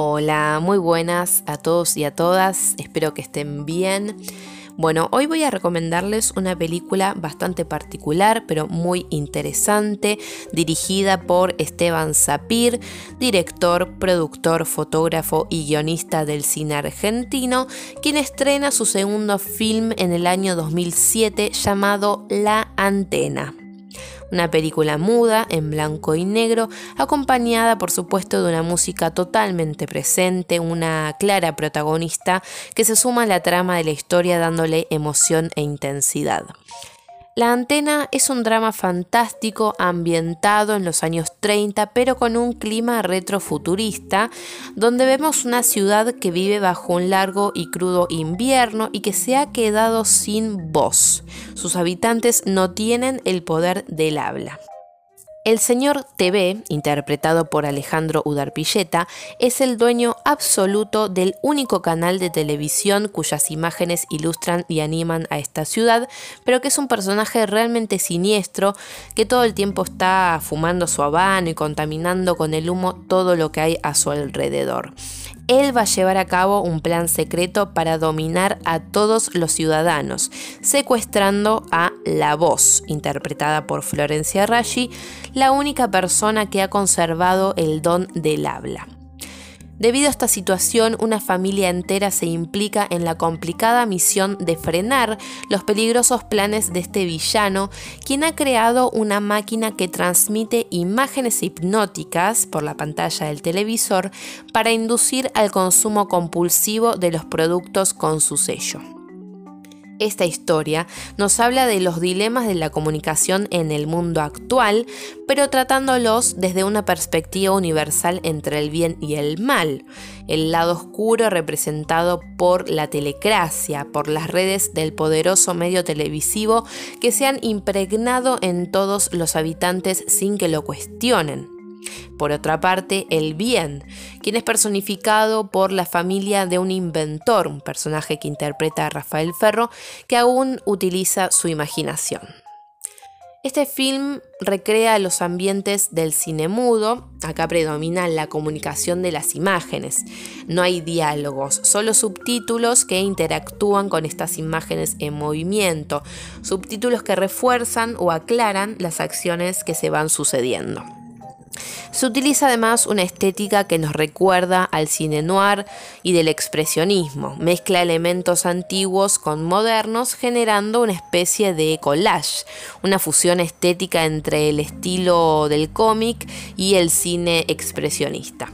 Hola, muy buenas a todos y a todas, espero que estén bien. Bueno, hoy voy a recomendarles una película bastante particular, pero muy interesante, dirigida por Esteban Sapir, director, productor, fotógrafo y guionista del cine argentino, quien estrena su segundo film en el año 2007 llamado La Antena una película muda en blanco y negro, acompañada por supuesto de una música totalmente presente, una clara protagonista que se suma a la trama de la historia dándole emoción e intensidad. La antena es un drama fantástico ambientado en los años 30, pero con un clima retrofuturista, donde vemos una ciudad que vive bajo un largo y crudo invierno y que se ha quedado sin voz. Sus habitantes no tienen el poder del habla. El señor TV, interpretado por Alejandro Udarpilleta, es el dueño absoluto del único canal de televisión cuyas imágenes ilustran y animan a esta ciudad, pero que es un personaje realmente siniestro que todo el tiempo está fumando su habano y contaminando con el humo todo lo que hay a su alrededor. Él va a llevar a cabo un plan secreto para dominar a todos los ciudadanos, secuestrando a La Voz, interpretada por Florencia Raggi, la única persona que ha conservado el don del habla. Debido a esta situación, una familia entera se implica en la complicada misión de frenar los peligrosos planes de este villano, quien ha creado una máquina que transmite imágenes hipnóticas por la pantalla del televisor para inducir al consumo compulsivo de los productos con su sello. Esta historia nos habla de los dilemas de la comunicación en el mundo actual, pero tratándolos desde una perspectiva universal entre el bien y el mal, el lado oscuro representado por la telecracia, por las redes del poderoso medio televisivo que se han impregnado en todos los habitantes sin que lo cuestionen. Por otra parte, el bien, quien es personificado por la familia de un inventor, un personaje que interpreta a Rafael Ferro, que aún utiliza su imaginación. Este film recrea los ambientes del cine mudo, acá predomina la comunicación de las imágenes, no hay diálogos, solo subtítulos que interactúan con estas imágenes en movimiento, subtítulos que refuerzan o aclaran las acciones que se van sucediendo. Se utiliza además una estética que nos recuerda al cine noir y del expresionismo. Mezcla elementos antiguos con modernos generando una especie de collage, una fusión estética entre el estilo del cómic y el cine expresionista.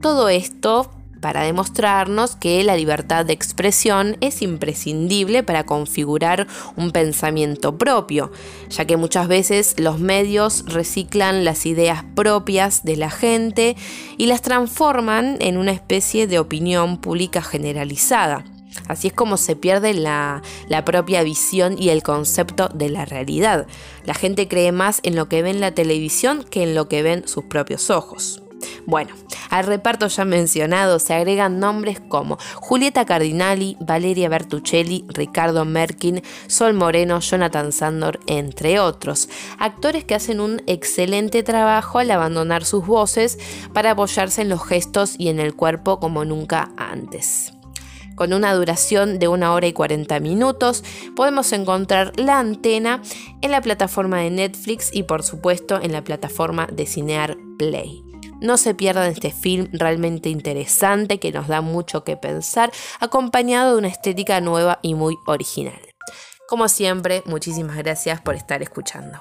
Todo esto para demostrarnos que la libertad de expresión es imprescindible para configurar un pensamiento propio, ya que muchas veces los medios reciclan las ideas propias de la gente y las transforman en una especie de opinión pública generalizada. Así es como se pierde la, propia visión y el concepto de la realidad. La gente cree más en lo que ve en la televisión que en lo que ven sus propios ojos. Bueno, al reparto ya mencionado se agregan nombres como Julieta Cardinali, Valeria Bertuccelli, Ricardo Merkin, Sol Moreno, Jonathan Sandor, entre otros. Actores que hacen un excelente trabajo al abandonar sus voces para apoyarse en los gestos y en el cuerpo como nunca antes con una duración de una hora y 40 minutos. Podemos encontrar la antena en la plataforma de Netflix y por supuesto en la plataforma de Cinear Play. No se pierdan este film realmente interesante que nos da mucho que pensar, acompañado de una estética nueva y muy original. Como siempre, muchísimas gracias por estar escuchando.